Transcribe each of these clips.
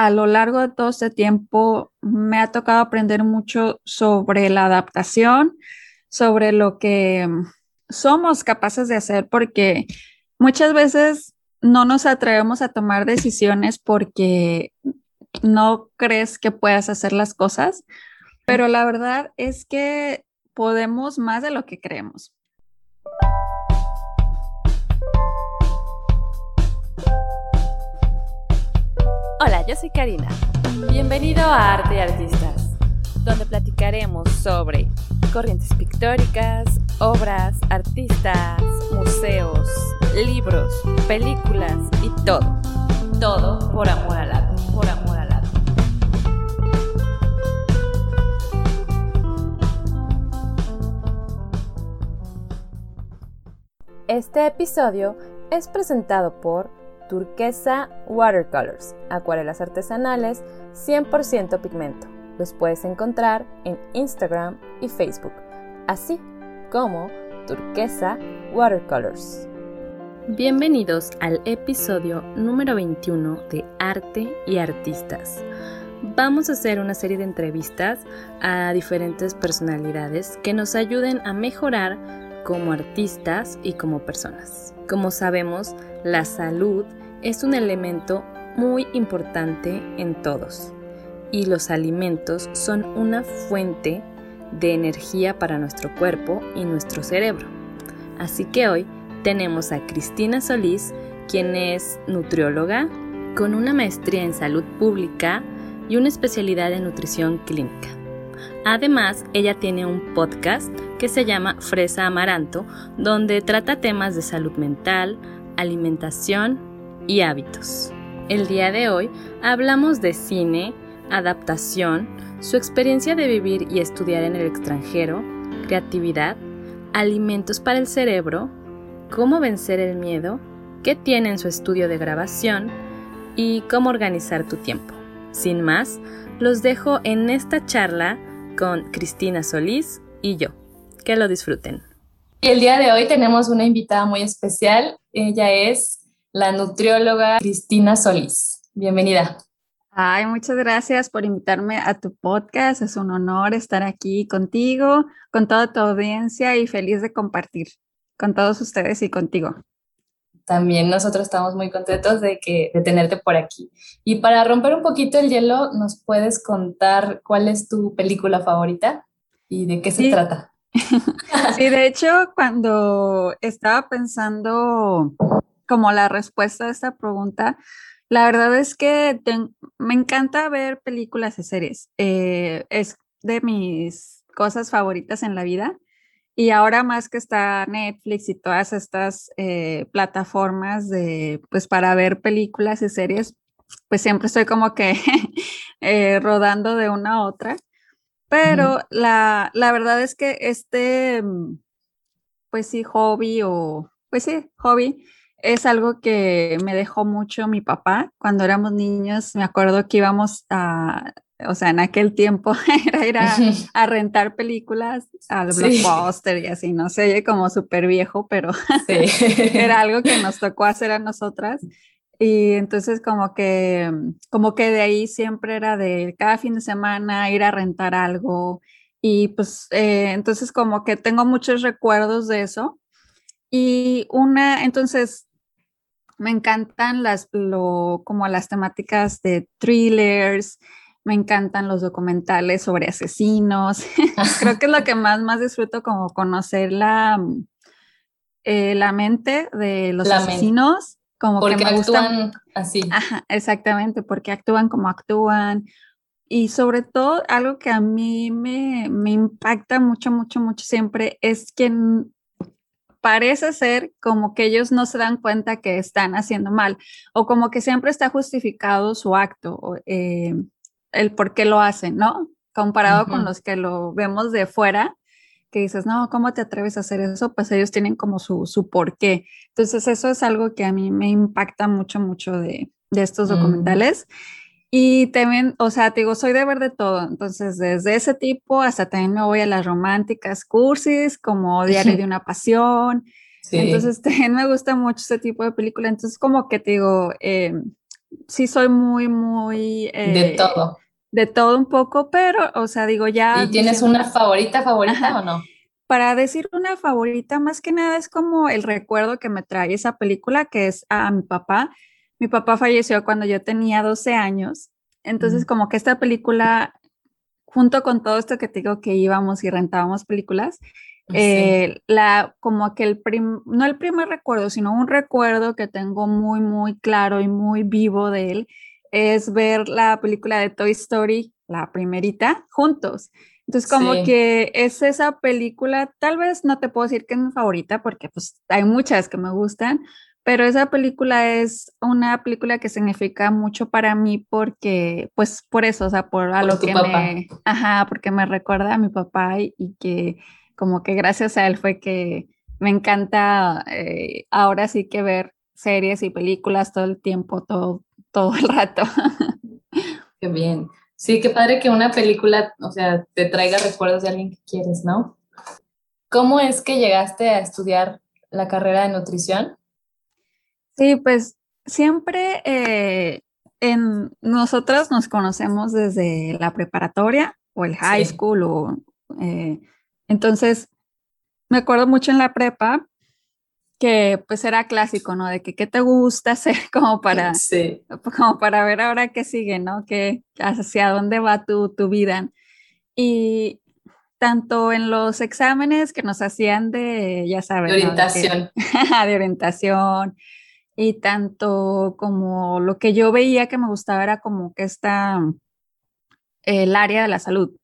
a lo largo de todo este tiempo me ha tocado aprender mucho sobre la adaptación, sobre lo que somos capaces de hacer, porque muchas veces no nos atrevemos a tomar decisiones porque no crees que puedas hacer las cosas, pero la verdad es que podemos más de lo que creemos. Hola, yo soy Karina. Bienvenido a Arte y Artistas, donde platicaremos sobre corrientes pictóricas, obras, artistas, museos, libros, películas y todo. Todo por amor al arte, por amor al arte. Este episodio es presentado por turquesa watercolors, acuarelas artesanales 100% pigmento. Los puedes encontrar en Instagram y Facebook, así como turquesa watercolors. Bienvenidos al episodio número 21 de Arte y Artistas. Vamos a hacer una serie de entrevistas a diferentes personalidades que nos ayuden a mejorar como artistas y como personas. Como sabemos, la salud es un elemento muy importante en todos y los alimentos son una fuente de energía para nuestro cuerpo y nuestro cerebro. Así que hoy tenemos a Cristina Solís, quien es nutrióloga con una maestría en salud pública y una especialidad en nutrición clínica. Además, ella tiene un podcast que se llama Fresa Amaranto, donde trata temas de salud mental, alimentación y hábitos. El día de hoy hablamos de cine, adaptación, su experiencia de vivir y estudiar en el extranjero, creatividad, alimentos para el cerebro, cómo vencer el miedo, qué tiene en su estudio de grabación y cómo organizar tu tiempo. Sin más, los dejo en esta charla con Cristina Solís y yo. Que lo disfruten. El día de hoy tenemos una invitada muy especial. Ella es la nutrióloga Cristina Solís. Bienvenida. Ay, muchas gracias por invitarme a tu podcast. Es un honor estar aquí contigo, con toda tu audiencia y feliz de compartir con todos ustedes y contigo. También nosotros estamos muy contentos de, que, de tenerte por aquí. Y para romper un poquito el hielo, ¿nos puedes contar cuál es tu película favorita y de qué se trata? sí, de hecho, cuando estaba pensando como la respuesta a esta pregunta, la verdad es que me encanta ver películas y series. Eh, es de mis cosas favoritas en la vida. Y ahora más que está Netflix y todas estas eh, plataformas de, pues para ver películas y series, pues siempre estoy como que eh, rodando de una a otra. Pero la, la, verdad es que este, pues sí, hobby o, pues sí, hobby, es algo que me dejó mucho mi papá. Cuando éramos niños, me acuerdo que íbamos a, o sea, en aquel tiempo era ir a, rentar películas al blockbuster y así, no sé, como súper viejo, pero era algo que nos tocó hacer a nosotras. Y entonces como que, como que de ahí siempre era de cada fin de semana ir a rentar algo. Y pues eh, entonces como que tengo muchos recuerdos de eso. Y una, entonces me encantan las, lo, como las temáticas de thrillers, me encantan los documentales sobre asesinos. Creo que es lo que más, más disfruto, como conocer la, eh, la mente de los asesinos. Como porque que me actúan así. exactamente, porque actúan como actúan. Y sobre todo, algo que a mí me, me impacta mucho, mucho, mucho siempre es que parece ser como que ellos no se dan cuenta que están haciendo mal o como que siempre está justificado su acto, eh, el por qué lo hacen, ¿no? Comparado con los que lo vemos de fuera, que dices, no, ¿cómo te atreves a hacer eso? Pues ellos tienen como su, su por qué. Entonces eso es algo que a mí me impacta mucho, mucho de, de estos mm. documentales. Y también, o sea, te digo, soy de ver de todo. Entonces, desde ese tipo hasta también me voy a las románticas cursis, como Diario de una Pasión. Entonces, también me gusta mucho ese tipo de película. Entonces, como que te digo, em, sí soy muy, muy... de todo. De todo un poco, pero, o sea, digo ya... ¿Y tienes una favorita, favorita o no? Para decir una favorita, más que nada es como el recuerdo que me trae esa película, que es a mi papá. Mi papá falleció cuando yo tenía 12 años, entonces como que esta película, junto con todo esto que te digo que íbamos y rentábamos películas, eh, la, como que el, no el primer recuerdo, sino un recuerdo que tengo muy, muy claro y muy vivo de él, es ver la película de Toy Story, la primerita, juntos. Entonces, como que es esa película, tal vez no te puedo decir que es mi favorita, porque pues hay muchas que me gustan, pero esa película es una película que significa mucho para mí porque, pues por eso, o sea, por a lo que me, ajá, porque me recuerda a mi papá y, que como que gracias a él fue que me encanta eh, ahora sí que ver series y películas todo el tiempo, todo, todo el rato. Qué bien. Sí, qué padre que una película, o sea, te traiga recuerdos de alguien que quieres, ¿no? ¿Cómo es que llegaste a estudiar la carrera de nutrición? Sí, pues siempre eh, en nosotros nos conocemos desde la preparatoria o el high school o eh, entonces me acuerdo mucho en la prepa que pues era clásico, ¿no? De que qué te gusta hacer como para, como para ver ahora qué sigue, ¿no? Que hacia dónde va tu, tu vida. Y tanto en los exámenes que nos hacían de, ya sabes, de orientación. De, orientación. Y tanto como lo que yo veía que me gustaba era como que está el área de la salud.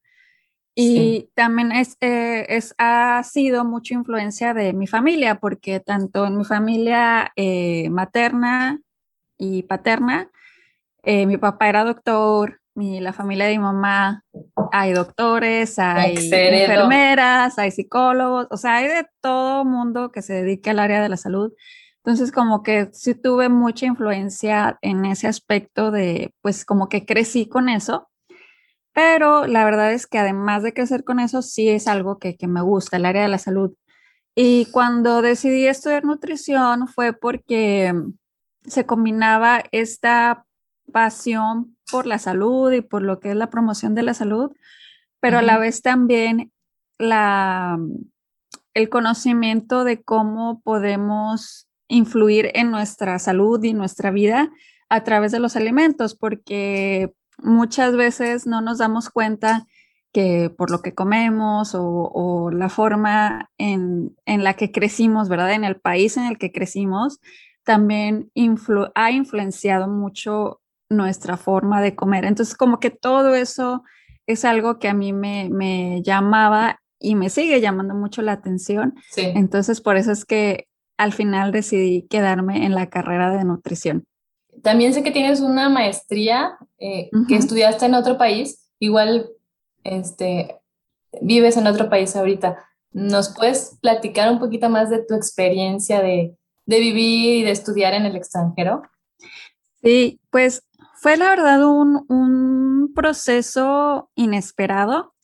Y también es, eh, es, ha sido mucha influencia de mi familia, porque tanto en mi familia eh, materna y paterna, eh, mi papá era doctor, mi, la familia de mi mamá hay doctores, hay enfermeras, hay psicólogos, o sea, hay de todo mundo que se dedique al área de la salud. Entonces, como que sí tuve mucha influencia en ese aspecto de, pues como que crecí con eso pero la verdad es que además de crecer con eso, sí es algo que, me gusta, el área de la salud. Y cuando decidí estudiar nutrición fue porque se combinaba esta pasión por la salud y por lo que es la promoción de la salud, pero a la vez también la, el conocimiento de cómo podemos influir en nuestra salud y nuestra vida a través de los alimentos, porque muchas veces no nos damos cuenta que por lo que comemos o, la forma en, la que crecimos, ¿verdad? En el país en el que crecimos, también ha influenciado mucho nuestra forma de comer. Entonces, como que todo eso es algo que a mí me, llamaba y me sigue llamando mucho la atención. Entonces, por eso es que al final decidí quedarme en la carrera de nutrición. También sé que tienes una maestría eh, que estudiaste en otro país, igual este, vives en otro país ahorita. ¿Nos puedes platicar un poquito más de tu experiencia de, vivir y de estudiar en el extranjero? Sí, pues fue la verdad un, un proceso inesperado,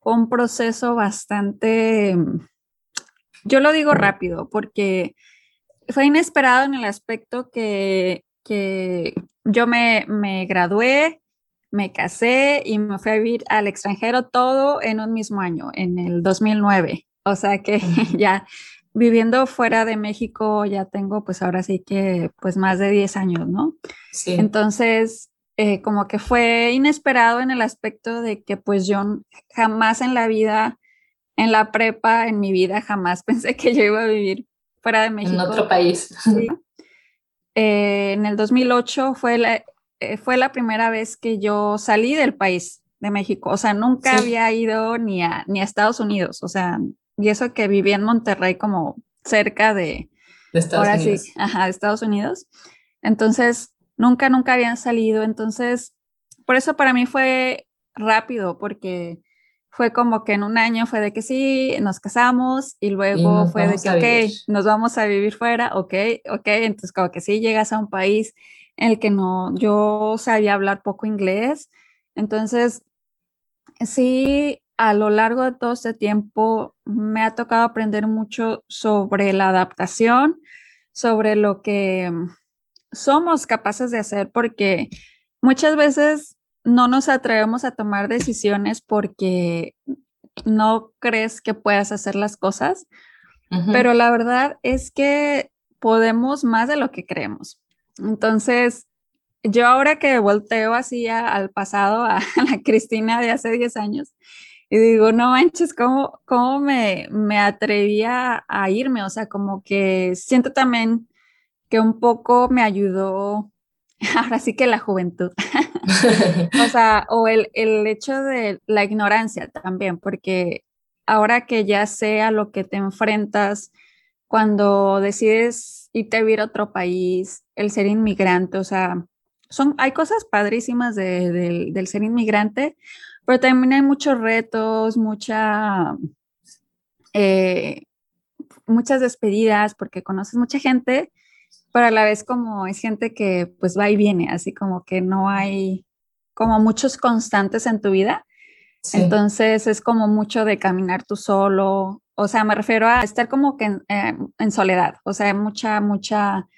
un proceso bastante, yo lo digo rápido, porque fue inesperado en el aspecto que que yo me, me gradué, me casé y me fui a vivir al extranjero todo en un mismo año, en el 2009. O sea que ya viviendo fuera de México ya tengo pues ahora sí que pues más de 10 años, ¿no? Sí. Entonces, eh, como que fue inesperado en el aspecto de que pues yo jamás en la vida, en la prepa, en mi vida, jamás pensé que yo iba a vivir fuera de México. En otro país. Sí. Eh, en el 2008 fue la, eh, fue la primera vez que yo salí del país de México. O sea, nunca había ido ni a, ni a Estados Unidos. O sea, y eso que vivía en Monterrey como cerca de, Estados Unidos. Sí, ajá, de Estados Unidos. Entonces, nunca, nunca habían salido. Entonces, por eso para mí fue rápido, porque fue como que en un año fue de que sí, nos casamos y luego fue de que, ok, nos vamos a vivir fuera, ok, ok, entonces como que sí, llegas a un país en el que no, yo sabía hablar poco inglés, entonces sí, a lo largo de todo este tiempo me ha tocado aprender mucho sobre la adaptación, sobre lo que somos capaces de hacer porque muchas veces no nos atrevemos a tomar decisiones porque no crees que puedas hacer las cosas, pero la verdad es que podemos más de lo que creemos. Entonces, yo ahora que volteo así al pasado, a, la Cristina de hace 10 años, y digo, no manches, ¿cómo, cómo me, me atrevía a irme? O sea, como que siento también que un poco me ayudó, ahora sí que la juventud, o sea, o el, el hecho de la ignorancia también, porque ahora que ya sé a lo que te enfrentas cuando decides irte a vivir a otro país, el ser inmigrante, o sea, son, hay cosas padrísimas del ser inmigrante, pero también hay muchos retos, mucha, eh, muchas despedidas, porque conoces mucha gente, pero a la vez como es gente que pues va y viene, así como que no hay como muchos constantes en tu vida. Entonces es como mucho de caminar tú solo, o sea, me refiero a estar como que en, eh, soledad, o sea, mucha, mucha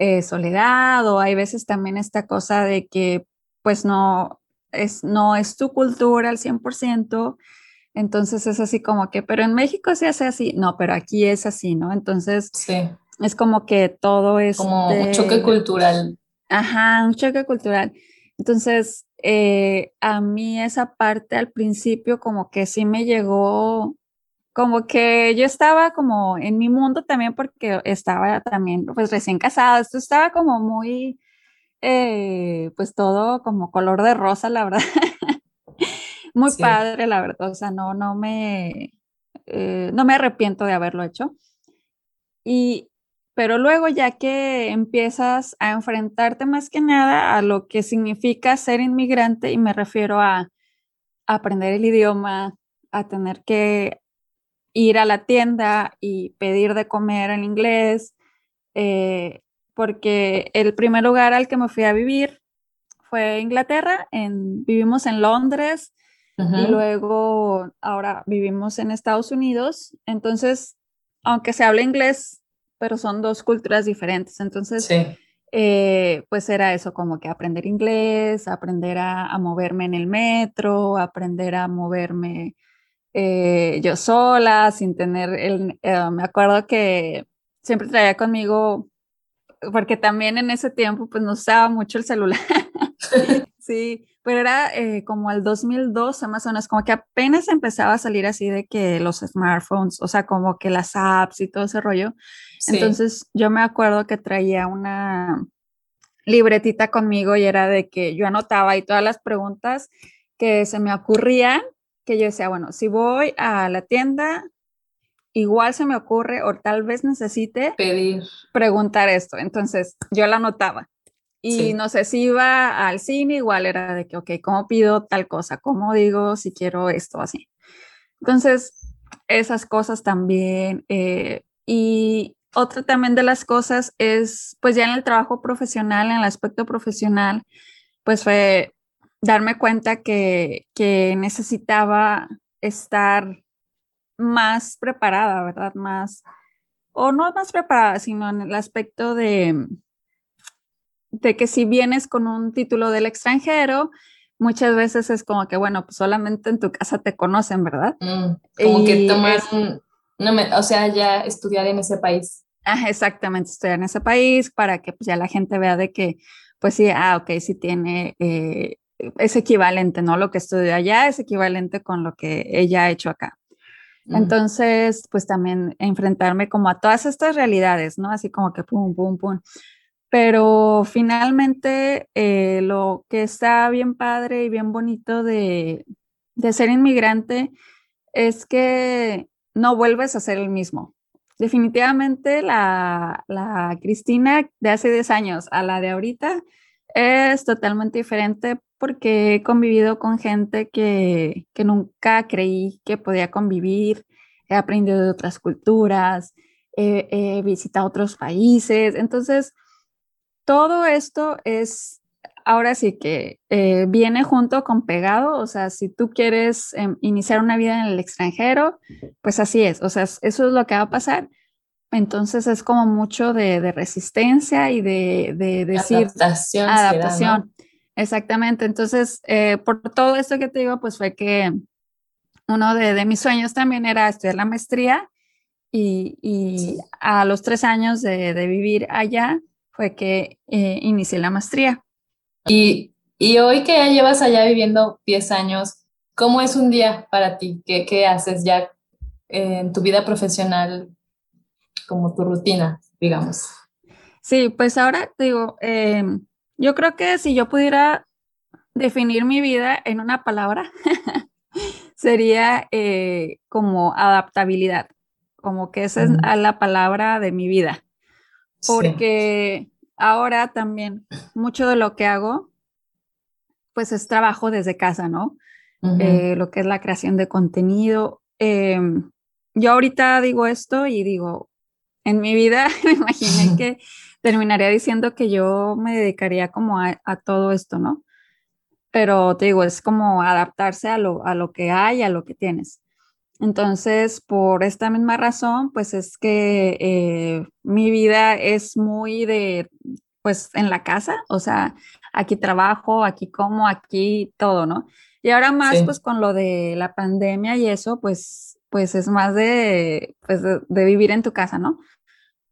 eh, soledad o hay veces también esta cosa de que pues no es, no es tu cultura al 100%, entonces es así como que, pero en México se hace así, no, pero aquí es así, ¿no? Entonces es como que todo es... Como un choque cultural. Ajá, un choque cultural. Entonces, eh, a mí esa parte al principio como que sí me llegó, como que yo estaba como en mi mundo también porque estaba también pues recién casada, esto estaba como muy, eh, pues todo como color de rosa, la verdad. muy padre, la verdad, o sea, no, no me, eh, no me arrepiento de haberlo hecho. Y pero luego ya que empiezas a enfrentarte más que nada a lo que significa ser inmigrante, y me refiero a, aprender el idioma, a tener que ir a la tienda y pedir de comer en inglés, eh, porque el primer lugar al que me fui a vivir fue Inglaterra, en, vivimos en Londres y luego ahora vivimos en Estados Unidos, entonces, aunque se habla inglés, pero son dos culturas diferentes. Entonces, eh, pues era eso, como que aprender inglés, aprender a, moverme en el metro, aprender a moverme eh, yo sola, sin tener el... Eh, me acuerdo que siempre traía conmigo, porque también en ese tiempo pues no usaba mucho el celular. sí, pero era eh, como el 2012 más o menos, como que apenas empezaba a salir así de que los smartphones, o sea, como que las apps y todo ese rollo. Entonces yo me acuerdo que traía una libretita conmigo y era de que yo anotaba ahí todas las preguntas que se me ocurrían, que yo decía, bueno, si voy a la tienda, igual se me ocurre o tal vez necesite pedir preguntar esto. Entonces yo la anotaba. Y no sé si iba al cine, igual era de que, ok, ¿cómo pido tal cosa? ¿Cómo digo si quiero esto así? Entonces, esas cosas también. Eh, y otra también de las cosas es, pues ya en el trabajo profesional, en el aspecto profesional, pues fue darme cuenta que, que necesitaba estar más preparada, ¿verdad? Más, o no más preparada, sino en el aspecto de de que si vienes con un título del extranjero, muchas veces es como que, bueno, pues solamente en tu casa te conocen, ¿verdad? Mm, como que tomar, o sea, ya estudiar en ese país. Ah, exactamente, estudiar en ese país para que pues ya la gente vea de que, pues sí, ah, ok, sí tiene, eh, es equivalente, ¿no? Lo que estudió allá es equivalente con lo que ella ha hecho acá. Mm. Entonces, pues también enfrentarme como a todas estas realidades, ¿no? Así como que pum, pum, pum pero finalmente eh, lo que está bien padre y bien bonito de, ser inmigrante es que no vuelves a ser el mismo. Definitivamente la, Cristina de hace 10 años a la de ahorita es totalmente diferente porque he convivido con gente que, nunca creí que podía convivir, he aprendido de otras culturas, he visitado otros países, entonces todo esto es, ahora sí que eh, viene junto con pegado, o sea, si tú quieres em, iniciar una vida en el extranjero, pues así es, o sea, eso es lo que va a pasar, entonces es como mucho de, resistencia y de, decir adaptación. Adaptación. Exactamente. Entonces, eh, por todo esto que te digo, pues fue que uno de, mis sueños también era estudiar la maestría y, a los tres años de, vivir allá fue que eh, inicié la maestría. Y, hoy que ya llevas allá viviendo 10 años, ¿cómo es un día para ti? ¿Qué, qué haces ya en tu vida profesional como tu rutina, digamos? Sí, pues ahora digo, em, yo creo que si yo pudiera definir mi vida en una palabra, sería eh, como adaptabilidad, como que esa es la palabra de mi vida. Porque ahora también mucho de lo que hago, pues es trabajo desde casa, ¿no? Eh, lo que es la creación de contenido. Em, yo ahorita digo esto y digo, en mi vida me imaginé que terminaría diciendo que yo me dedicaría como a, todo esto, ¿no? Pero te digo, es como adaptarse a lo, a lo que hay, a lo que tienes. Entonces, por esta misma razón, pues es que eh, mi vida es muy de, pues en la casa, o sea, aquí trabajo, aquí como, aquí todo, ¿no? Y ahora más, pues con lo de la pandemia y eso, pues, pues es más de, pues, de vivir en tu casa, ¿no?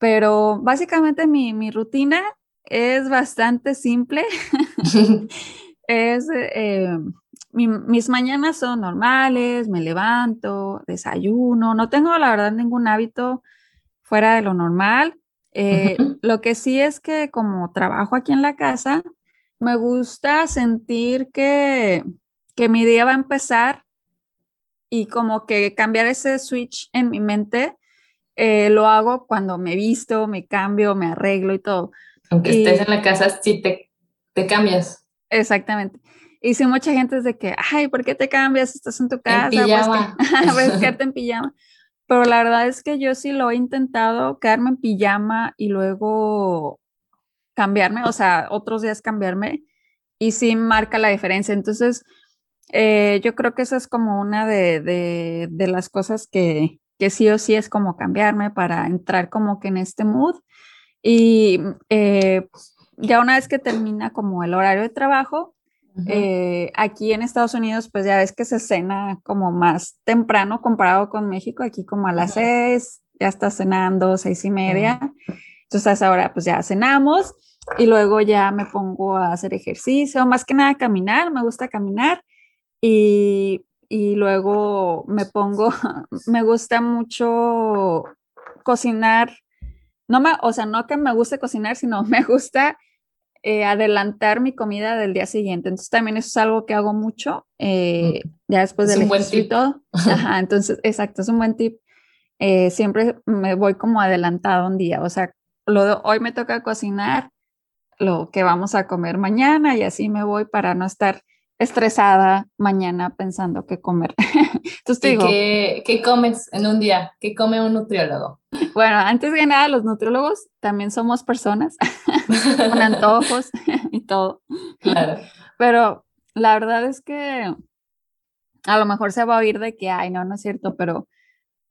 pero básicamente mi, rutina es bastante simple. es, eh, mis mañanas son normales, me levanto, desayuno, no tengo la verdad ningún hábito fuera de lo normal. Eh, lo que sí es que como trabajo aquí en la casa, me gusta sentir que, que mi día va a empezar y como que cambiar ese switch en mi mente eh, lo hago cuando me visto, me cambio, me arreglo y todo. Aunque estés en la casa, sí te, te cambias. Exactamente. Y si mucha gente es de que, ay, ¿por qué te cambias? Estás en tu casa. Pues, quedarte en pijama. Pero la verdad es que yo sí lo he intentado, quedarme en pijama y luego cambiarme, o sea, otros días cambiarme y sí marca la diferencia. Entonces, eh, yo creo que esa es como una de, de, de las cosas que, que sí o sí es como cambiarme para entrar como que en este mood. Y eh, ya una vez que termina como el horario de trabajo, eh, aquí en Estados Unidos, pues ya ves que se cena como más temprano comparado con México, aquí como a las seis, ya está cenando, seis y media. Entonces ahora pues ya cenamos y luego ya me pongo a hacer ejercicio, más que nada caminar, me gusta caminar y y luego me pongo, me gusta mucho cocinar, no me, o sea, no que me guste cocinar, sino me gusta eh, adelantar mi comida del día siguiente. Entonces también eso es algo que hago mucho, eh, ya después del ejercicio y todo. Ajá, entonces, exacto, es un buen tip. Eh, siempre me voy como adelantado un día, o sea, lo hoy me toca cocinar lo que vamos a comer mañana y así me voy para no estar estresada mañana pensando qué comer. Entonces te digo, qué, comes en un día? ¿Qué come un nutriólogo? Bueno, antes que nada, los nutriólogos también somos personas con antojos y todo. Claro. Pero la verdad es que a lo mejor se va a oír de que, ay, no, no es cierto, pero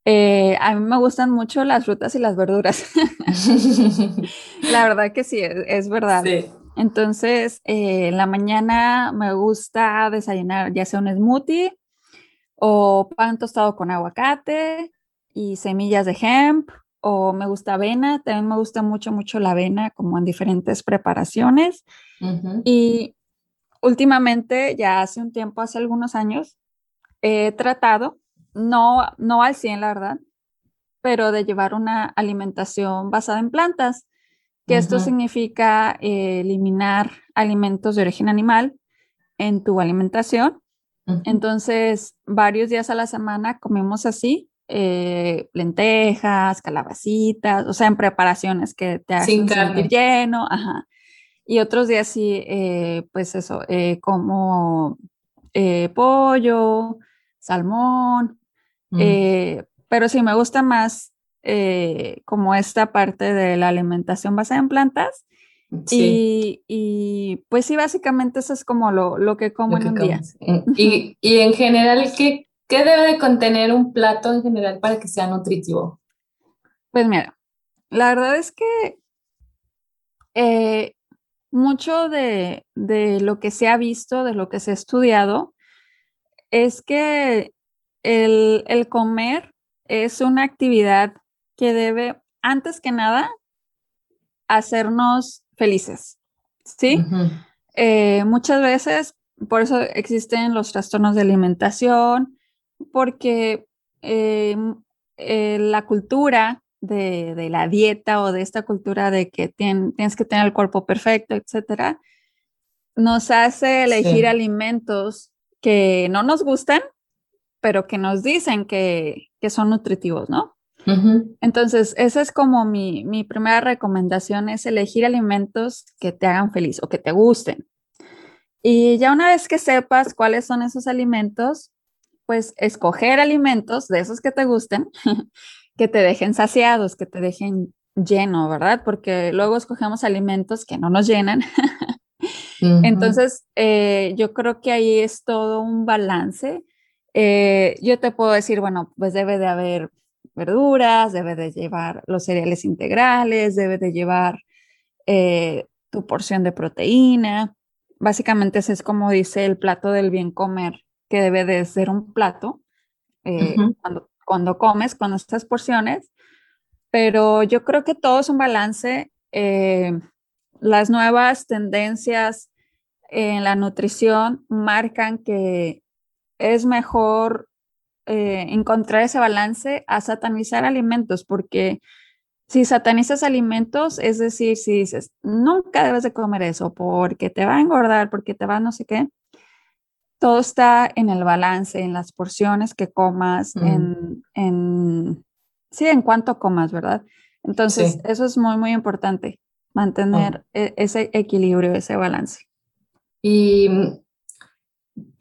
eh, a mí me gustan mucho las frutas y las verduras. la verdad que sí, es, es verdad. Sí. Entonces, eh, en la mañana me gusta desayunar ya sea un smoothie o pan tostado con aguacate y semillas de hemp o me gusta avena, también me gusta mucho, mucho la avena como en diferentes preparaciones. Y últimamente, ya hace un tiempo, hace algunos años, he tratado, no, no al 100 la verdad, pero de llevar una alimentación basada en plantas que esto significa eh, eliminar alimentos de origen animal en tu alimentación. Entonces, varios días a la semana comemos así, eh, lentejas, calabacitas, o sea, en preparaciones que te hacen sentir lleno, ajá. Y otros días sí, eh, pues eso, como pollo, salmón, pero sí me gusta más eh, como esta parte de la alimentación basada en plantas. Y, pues sí, básicamente eso es como lo, lo que como en un día. Y, y, en general, ¿qué, ¿qué debe de contener un plato en general para que sea nutritivo? Pues mira, la verdad es que eh, mucho de, lo que se ha visto, de lo que se ha estudiado, es que el, comer es una actividad que debe, antes que nada, hacernos felices. ¿Sí? Eh, muchas veces, por eso existen los trastornos de alimentación, porque eh, eh, la cultura de, la dieta o de esta cultura de que tienes que tener el cuerpo perfecto, etcétera, nos hace elegir alimentos que no nos gustan, pero que nos dicen que, son nutritivos, ¿no? Entonces, esa es como mi, mi, primera recomendación, es elegir alimentos que te hagan feliz o que te gusten. Y ya una vez que sepas cuáles son esos alimentos, pues escoger alimentos de esos que te gusten que te dejen saciados, que te dejen lleno, ¿verdad? Porque luego escogemos alimentos que no nos llenan. Entonces, eh, yo creo que ahí es todo un balance. Eh, yo te puedo decir, bueno, pues debe de haber verduras, debe de llevar los cereales integrales, debe de llevar eh, tu porción de proteína. Básicamente ese es como dice el plato del bien comer, que debe de ser un plato cuando cuando comes, con estas porciones, pero yo creo que todo es un balance. Eh, las nuevas tendencias en la nutrición marcan que es mejor eh, encontrar ese balance a satanizar alimentos, porque si satanizas alimentos, es decir, si dices, nunca debes de comer eso porque te va a engordar, porque te va no sé qué, todo está en el balance, en las porciones que comas, mm. en, sí, en cuánto comas, ¿verdad? Entonces, eso es muy, muy importante, mantener e, ese equilibrio, ese balance. ¿Y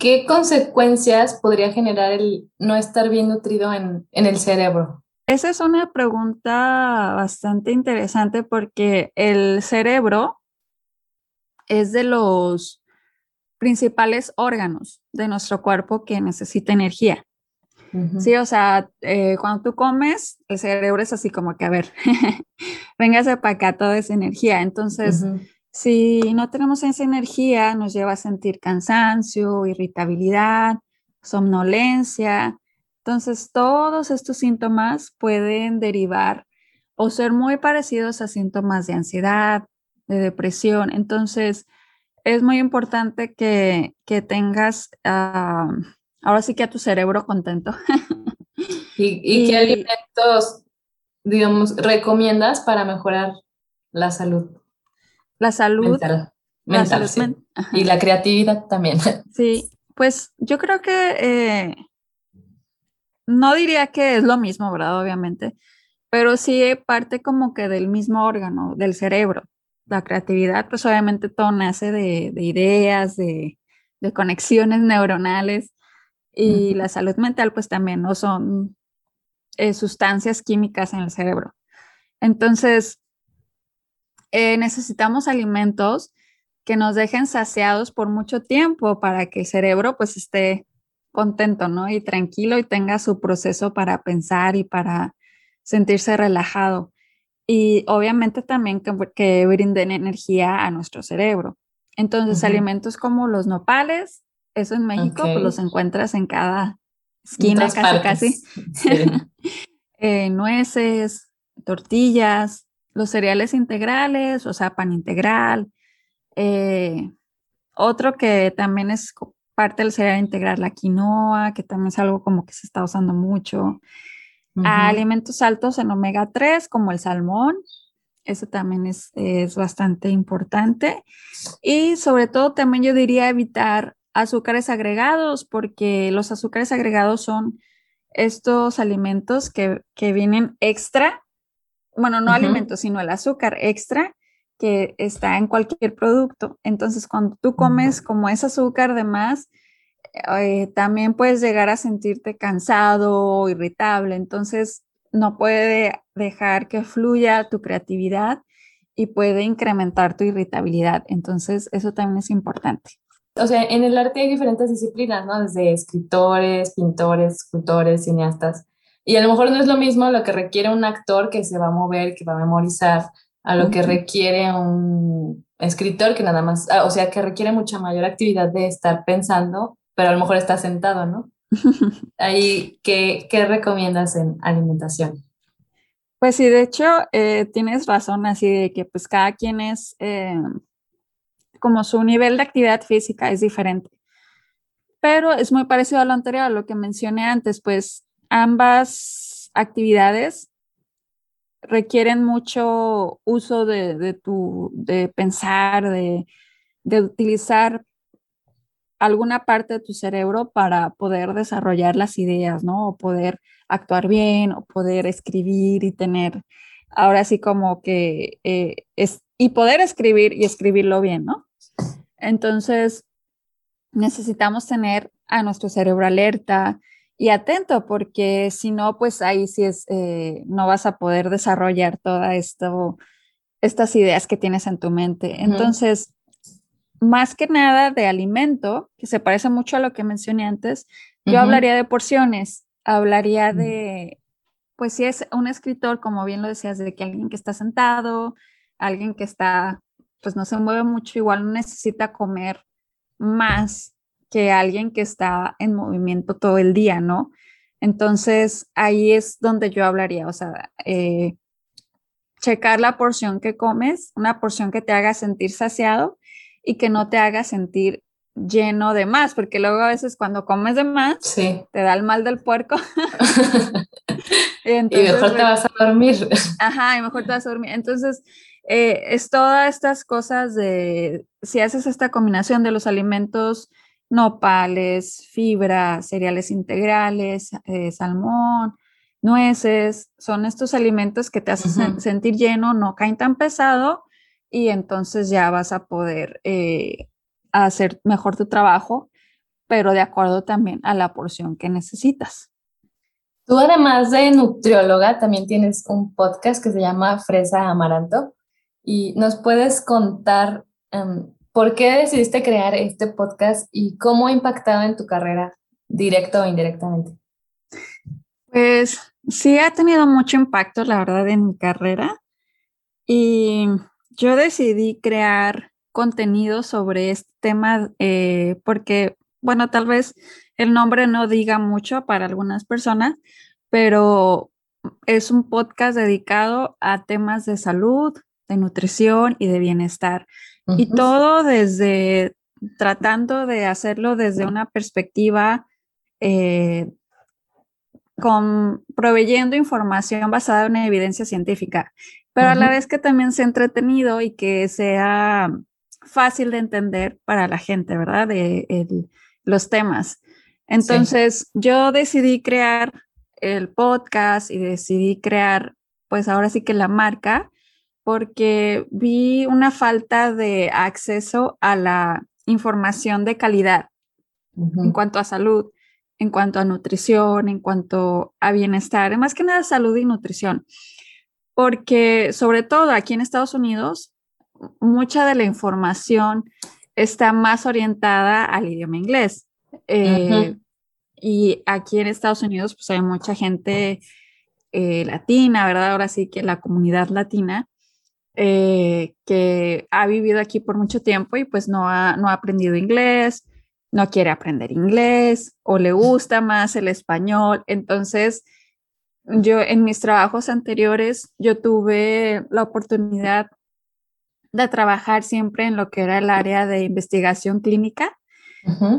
qué consecuencias podría generar el no estar bien nutrido en, en el cerebro? Esa es una pregunta bastante interesante porque el cerebro es de los principales órganos de nuestro cuerpo que necesita energía. Sí, o sea, eh, cuando tú comes, el cerebro es así como que, a ver, véngase para acá toda esa energía. Entonces, si no tenemos esa energía, nos lleva a sentir cansancio, irritabilidad, somnolencia. Entonces, todos estos síntomas pueden derivar o ser muy parecidos a síntomas de ansiedad, de depresión. Entonces, es muy importante que, tengas ah, ahora sí que a tu cerebro contento. ¿Y, qué alimentos, digamos, recomiendas para mejorar la salud? La salud mental. y la creatividad también. Sí, pues yo creo que eh, no diría que es lo mismo, ¿verdad? Obviamente, pero sí parte como que del mismo órgano, del cerebro la creatividad, pues obviamente todo nace de, ideas, de, conexiones neuronales y la salud mental pues también no son eh, sustancias químicas en el cerebro. Entonces, eh, necesitamos alimentos que nos dejen saciados por mucho tiempo para que el cerebro pues esté contento, ¿no? Y tranquilo y tenga su proceso para pensar y para sentirse relajado y obviamente también que, brinden energía a nuestro cerebro. Entonces, alimentos como los nopales, eso en México, pues los encuentras en cada esquina, casi, casi. Eh, nueces, tortillas, los cereales integrales, o sea, pan integral. Eh, otro que también es parte del cereal integral, la quinoa, que también es algo como que se está usando mucho alimentos altos en omega 3 como el salmón. Eso también es, es bastante importante. Y sobre todo también yo diría evitar azúcares agregados porque los azúcares agregados son estos alimentos que, que vienen extra, bueno, no alimentos, sino el azúcar extra que está en cualquier producto. Entonces, cuando tú comes como ese azúcar de más, eh, también puedes llegar a sentirte cansado o irritable, entonces no puede dejar que fluya tu creatividad y puede incrementar tu irritabilidad. Entonces, eso también es importante. O sea, en el arte hay diferentes disciplinas, ¿no? Desde escritores, pintores, escultores, cineastas. Y a lo mejor no es lo mismo lo que requiere un actor que se va a mover, que va a memorizar, a lo que requiere un escritor que nada más, ah, o sea, que requiere mucha mayor actividad de estar pensando, pero a lo mejor está sentado, ¿no? Ahí, ¿qué, ¿qué, recomiendas en alimentación? Pues sí, de hecho, eh, tienes razón, así de que pues cada quien es, eh, como su nivel de actividad física es diferente. Pero es muy parecido a lo anterior, a lo que mencioné antes, pues ambas actividades requieren mucho uso de, tu, de pensar, de, de utilizar alguna parte de tu cerebro para poder desarrollar las ideas, ¿no? O poder actuar bien, o poder escribir y tener, ahora sí como que eh, es, y poder escribir y escribirlo bien, ¿no? Entonces, necesitamos tener a nuestro cerebro alerta y atento, porque si no, pues ahí sí es, eh, no vas a poder desarrollar todas estas ideas que tienes en tu mente. Entonces, más que nada de alimento, que se parece mucho a lo que mencioné antes, yo hablaría de porciones, hablaría de, pues si es un escritor, como bien lo decías, de que alguien que está sentado, alguien que está, pues no se mueve mucho, igual necesita comer más que alguien que está en movimiento todo el día, ¿no? Entonces, ahí es donde yo hablaría, o sea, eh, checar la porción que comes, una porción que te haga sentir saciado y que no te haga sentir lleno de más, porque luego a veces cuando comes de más, te da el mal del puerco. y mejor te vas a dormir. Ajá, y mejor te vas a dormir. Entonces, eh, es todas estas cosas de, si haces esta combinación de los alimentos nopales, fibra, cereales integrales, eh, salmón, nueces, son estos alimentos que te hacen sentir lleno, no caen tan pesado y entonces ya vas a poder eh, hacer mejor tu trabajo, pero de acuerdo también a la porción que necesitas. Tú además de nutrióloga, también tienes un podcast que se llama Fresa Amaranto y nos puedes contar em, por qué decidiste crear este podcast y cómo ha impactado en tu carrera, directo o indirectamente. Pues sí ha tenido mucho impacto, la verdad, en mi carrera. Y yo decidí crear contenido sobre este tema eh, porque, bueno, tal vez el nombre no diga mucho para algunas personas, pero es un podcast dedicado a temas de salud, de nutrición y de bienestar. Y todo desde tratando de hacerlo desde una perspectiva eh, con proveyendo información basada en evidencia científica pero a la vez que también sea entretenido y que sea fácil de entender para la gente, ¿verdad? De los temas. Entonces, yo decidí crear el podcast y decidí crear, pues ahora sí que la marca, porque vi una falta de acceso a la información de calidad en cuanto a salud, en cuanto a nutrición, en cuanto a bienestar, más que nada salud y nutrición porque sobre todo aquí en Estados Unidos, mucha de la información está más orientada al idioma inglés. Eh, y aquí en Estados Unidos, pues hay mucha gente eh, latina, ¿verdad? Ahora sí que la comunidad latina eh, que ha vivido aquí por mucho tiempo y pues no ha, no ha aprendido inglés, no quiere aprender inglés o le gusta más el español. Entonces, yo en mis trabajos anteriores, yo tuve la oportunidad de trabajar siempre en lo que era el área de investigación clínica.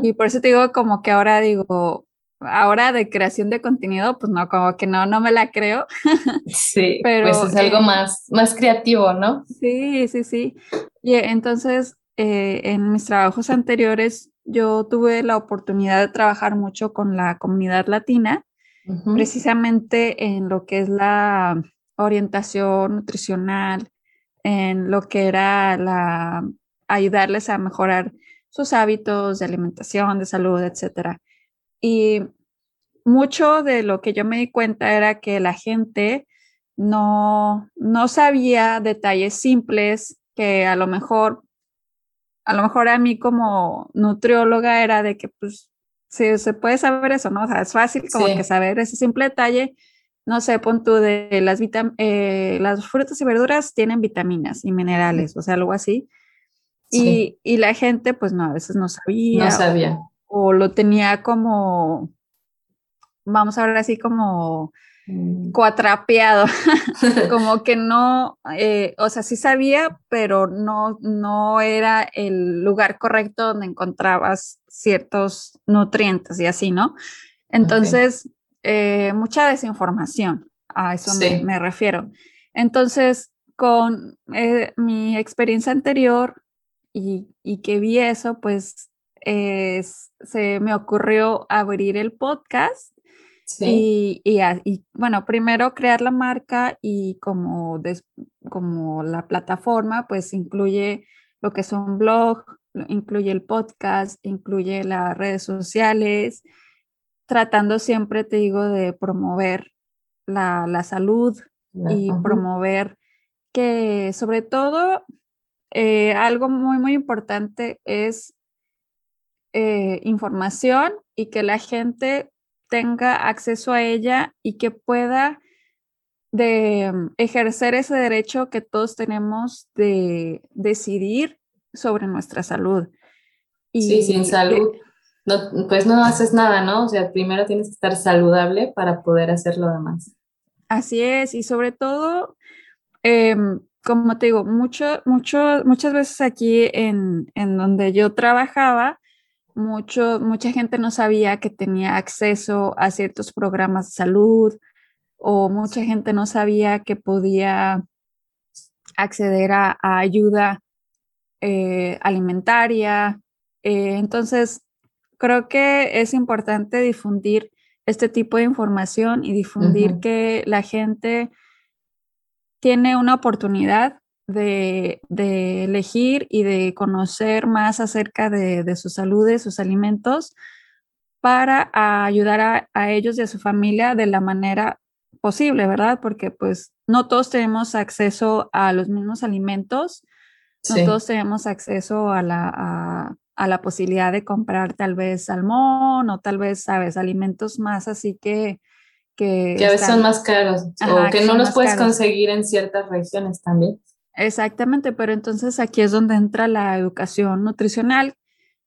Y por eso te digo como que ahora digo, ahora de creación de contenido, pues no, como que no, no me la creo. Sí, pero pues es algo más, más creativo, ¿no? Sí, sí, sí. Y entonces, eh, en mis trabajos anteriores, yo tuve la oportunidad de trabajar mucho con la comunidad latina precisamente en lo que es la orientación nutricional, en lo que era la ayudarles a mejorar sus hábitos de alimentación, de salud, etc. Y mucho de lo que yo me di cuenta era que la gente no, no sabía detalles simples que a lo mejor, a lo mejor a mí como nutrióloga era de que pues Sí, se puede saber eso, ¿no? O sea, es fácil como que saber ese simple detalle, no sé, pon tú de las, eh, las frutas y verduras tienen vitaminas y minerales, o sea, algo así. Y, y, la gente, pues no, a veces no sabía. No sabía. O, lo tenía como, vamos a ver así como mm. cuatrapeado, como que no, eh, o sea, sí sabía, pero no, no era el lugar correcto donde encontrabas ciertos nutrientes y así, ¿no? Entonces, eh, mucha desinformación, a eso me, refiero. Entonces, con eh, mi experiencia anterior y, que vi eso, pues se me ocurrió abrir el podcast y, y, bueno, primero crear la marca y como, como la plataforma, pues incluye lo que son blog, incluye el podcast, incluye las redes sociales, tratando siempre, te digo, de promover la, salud y promover que sobre todo eh, algo muy, muy importante es eh, información y que la gente tenga acceso a ella y que pueda de mm, ejercer ese derecho que todos tenemos de decidir sobre nuestra salud. Y sí, sin salud no, pues no haces nada, ¿no? O sea, primero tienes que estar saludable para poder hacer lo demás. Así es, y sobre todo, em, como te digo, mucho, mucho, muchas veces aquí en, en donde yo trabajaba, mucho, mucha gente no sabía que tenía acceso a ciertos programas de salud o mucha gente no sabía que podía acceder a, ayuda eh, alimentaria. Eh, entonces, creo que es importante difundir este tipo de información y difundir que la gente tiene una oportunidad de, elegir y de conocer más acerca de, su salud, de sus alimentos, para ayudar a, ellos y a su familia de la manera posible, ¿verdad? Porque pues no todos tenemos acceso a los mismos alimentos, no todos tenemos acceso a la, a la posibilidad de comprar tal vez salmón o tal vez, sabes, alimentos más así que... Que, a veces son más caros o que, no los puedes conseguir en ciertas regiones también. Exactamente, pero entonces aquí es donde entra la educación nutricional,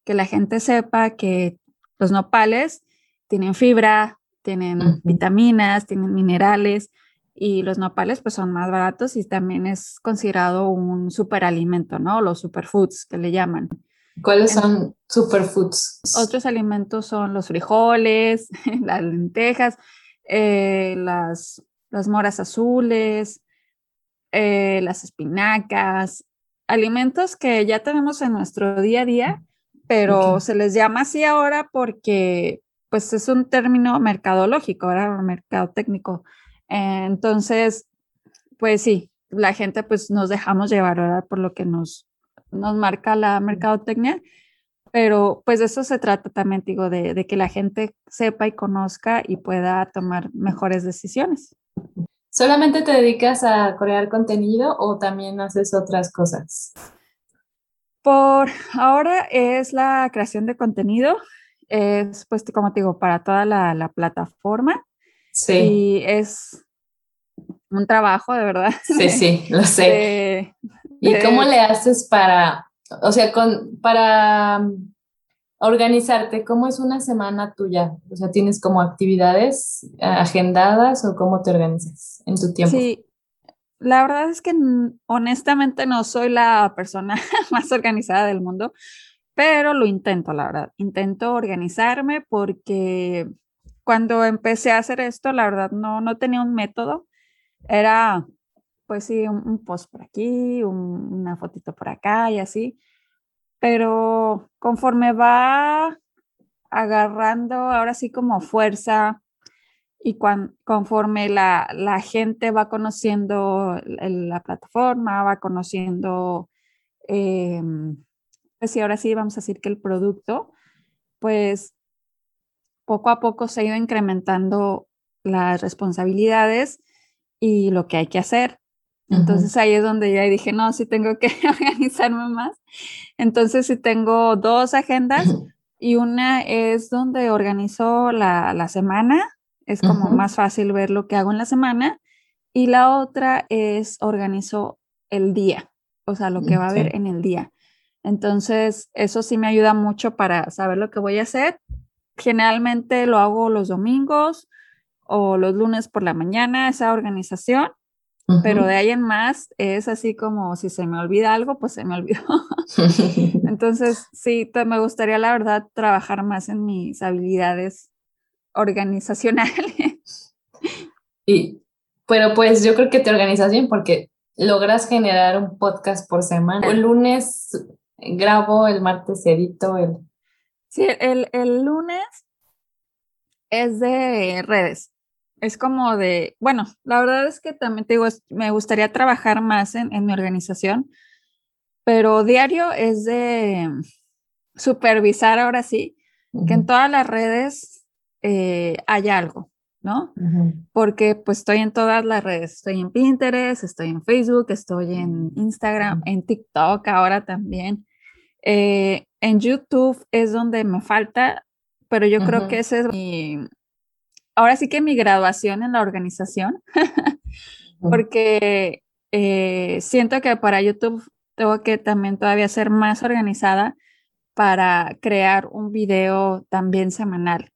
que la gente sepa que los nopales tienen fibra, tienen vitaminas, tienen minerales y los nopales pues son más baratos y también es considerado un superalimento, ¿no? Los superfoods que le llaman. ¿Cuáles son superfoods? Otros alimentos son los frijoles, las lentejas, eh, las, las, moras azules, eh, las espinacas, alimentos que ya tenemos en nuestro día a día, pero se les llama así ahora porque pues es un término mercadológico, ¿verdad? Mercado técnico. entonces, pues sí, la gente pues nos dejamos llevar ¿verdad? por lo que nos, nos marca la mercadotecnia, pero pues de eso se trata también, digo, de, que la gente sepa y conozca y pueda tomar mejores decisiones. ¿Solamente te dedicas a crear contenido o también haces otras cosas? Por ahora es la creación de contenido, es pues como te digo, para toda la, plataforma. Sí. Y es un trabajo, de verdad. Sí, sí, lo sé. ¿Y cómo le haces para, o sea, con, para organizarte? ¿Cómo es una semana tuya? O sea, ¿tienes como actividades agendadas o cómo te organizas en tu tiempo? Sí, la verdad es que honestamente no soy la persona más organizada del mundo, pero lo intento, la verdad. Intento organizarme porque cuando empecé a hacer esto, la verdad, no, no tenía un método. Era pues sí, un, post por aquí, una fotito por acá y así. Pero conforme va agarrando ahora sí como fuerza y conforme la, gente va conociendo la plataforma, va conociendo, em, pues sí, ahora sí vamos a decir que el producto, pues poco a poco se ha ido incrementando las responsabilidades y lo que hay que hacer. Entonces ahí es donde ya dije, no, sí tengo que organizarme más. Entonces sí tengo dos agendas y una es donde organizo la, semana Es como más fácil ver lo que hago en la semana. Y la otra es organizo el día, o sea, lo que va a haber en el día. Entonces, eso sí me ayuda mucho para saber lo que voy a hacer. Generalmente lo hago los domingos o los lunes por la mañana, esa organización. Pero de ahí en más es así como si se me olvida algo, pues se me olvidó. Entonces, sí, me gustaría la verdad trabajar más en mis habilidades organizacionales. Y, pero pues yo creo que te organizas bien porque logras generar un podcast por semana. El lunes grabo, el martes edito, el... Sí, el, el lunes es de redes es como de, bueno, la verdad es que también te digo, me gustaría trabajar más en, mi organización, pero diario es de supervisar ahora sí, que en todas las redes eh, haya algo, ¿no? Porque pues estoy en todas las redes, estoy en Pinterest, estoy en Facebook, estoy en Instagram, en TikTok ahora también. Eh, en YouTube es donde me falta, pero yo creo que ese es mi, ahora sí que mi graduación en la organización, porque eh, siento que para YouTube tengo que también todavía ser más organizada para crear un video también semanal.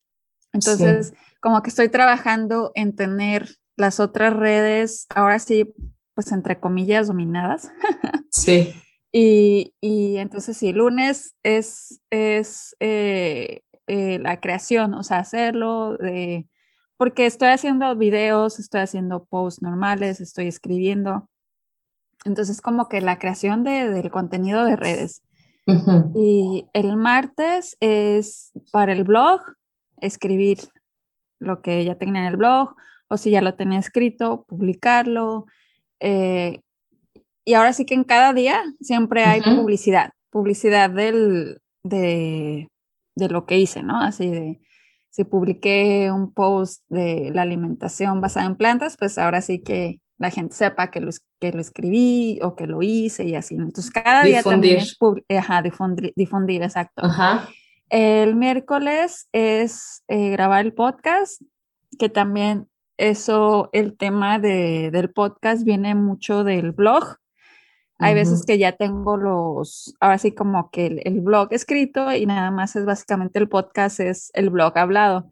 Entonces, como que estoy trabajando en tener las otras redes, ahora sí, pues entre comillas, dominadas. sí. Y, entonces, sí, lunes es, es eh, eh, la creación, o sea, hacerlo, de porque estoy haciendo videos, estoy haciendo posts normales, estoy escribiendo. Entonces, como que la creación del contenido de redes. Y el martes es para el blog, escribir lo que ya tenía en el blog, o si ya lo tenía escrito, publicarlo. Eh, y ahora sí que en cada día siempre hay publicidad, publicidad del, de, de, lo que hice, ¿no? Así de, si publiqué un post de la alimentación basada en plantas, pues ahora sí que la gente sepa que lo, que lo escribí o que lo hice y así. Entonces, cada día también es ajá, difundir, difundir, exacto. El miércoles es eh, grabar el podcast, que también eso, el tema de, del podcast viene mucho del blog. Hay veces que ya tengo los, ahora sí como que el, blog escrito y nada más es básicamente el podcast, es el blog hablado.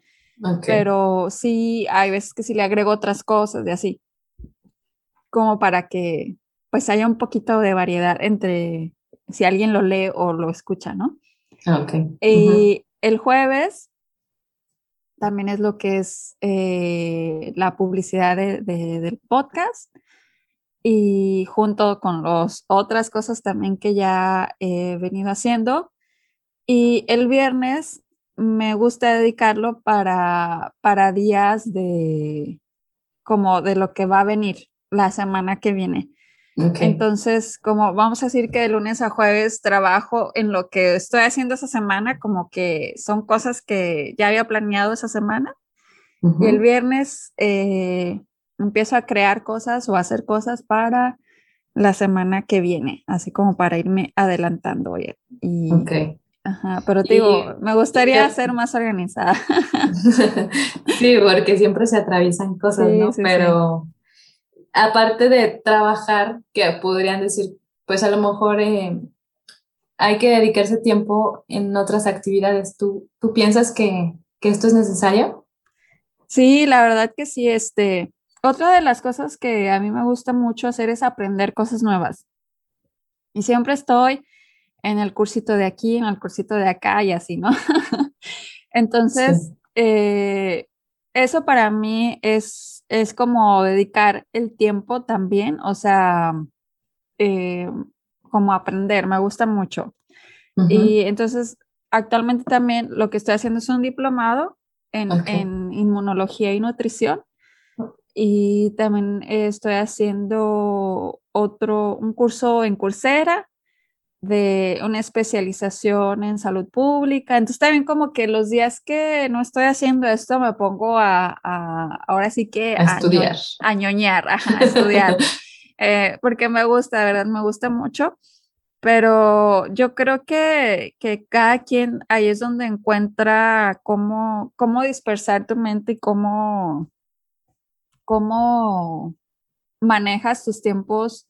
Pero sí, hay veces que sí le agrego otras cosas de así, como para que pues haya un poquito de variedad entre si alguien lo lee o lo escucha, ¿no? Okay. Y el jueves también es lo que es eh, la publicidad del podcast y junto con las otras cosas también que ya he venido haciendo. Y el viernes me gusta dedicarlo para, para días de como de lo que va a venir la semana que viene. Entonces, como vamos a decir que de lunes a jueves trabajo en lo que estoy haciendo esa semana, como que son cosas que ya había planeado esa semana. Y el viernes eh, empiezo a crear cosas o a hacer cosas para la semana que viene, así como para irme adelantando. Y, ok. Ajá, pero te digo, me gustaría ser más organizada. sí, porque siempre se atraviesan cosas, ¿no? pero aparte de trabajar, que podrían decir, pues a lo mejor eh, hay que dedicarse tiempo en otras actividades. ¿Tú, tú piensas que, que esto es necesario? Sí, la verdad que sí, este, otra de las cosas que a mí me gusta mucho hacer es aprender cosas nuevas. Y siempre estoy en el cursito de aquí, en el cursito de acá y así, ¿no? Entonces, eh, eso para mí es, es como dedicar el tiempo también, o sea, eh, como aprender, me gusta mucho. Y entonces, actualmente también lo que estoy haciendo es un diplomado en, en inmunología y nutrición y también estoy haciendo otro, un curso en Coursera de una especialización en salud pública. Entonces también como que los días que no estoy haciendo esto me pongo a, ahora sí que a, estudiar. a ñoñar, a estudiar, eh, porque me gusta, ¿verdad? Me gusta mucho, pero yo creo que, que, cada quien ahí es donde encuentra cómo, cómo dispersar tu mente y cómo, cómo manejas tus tiempos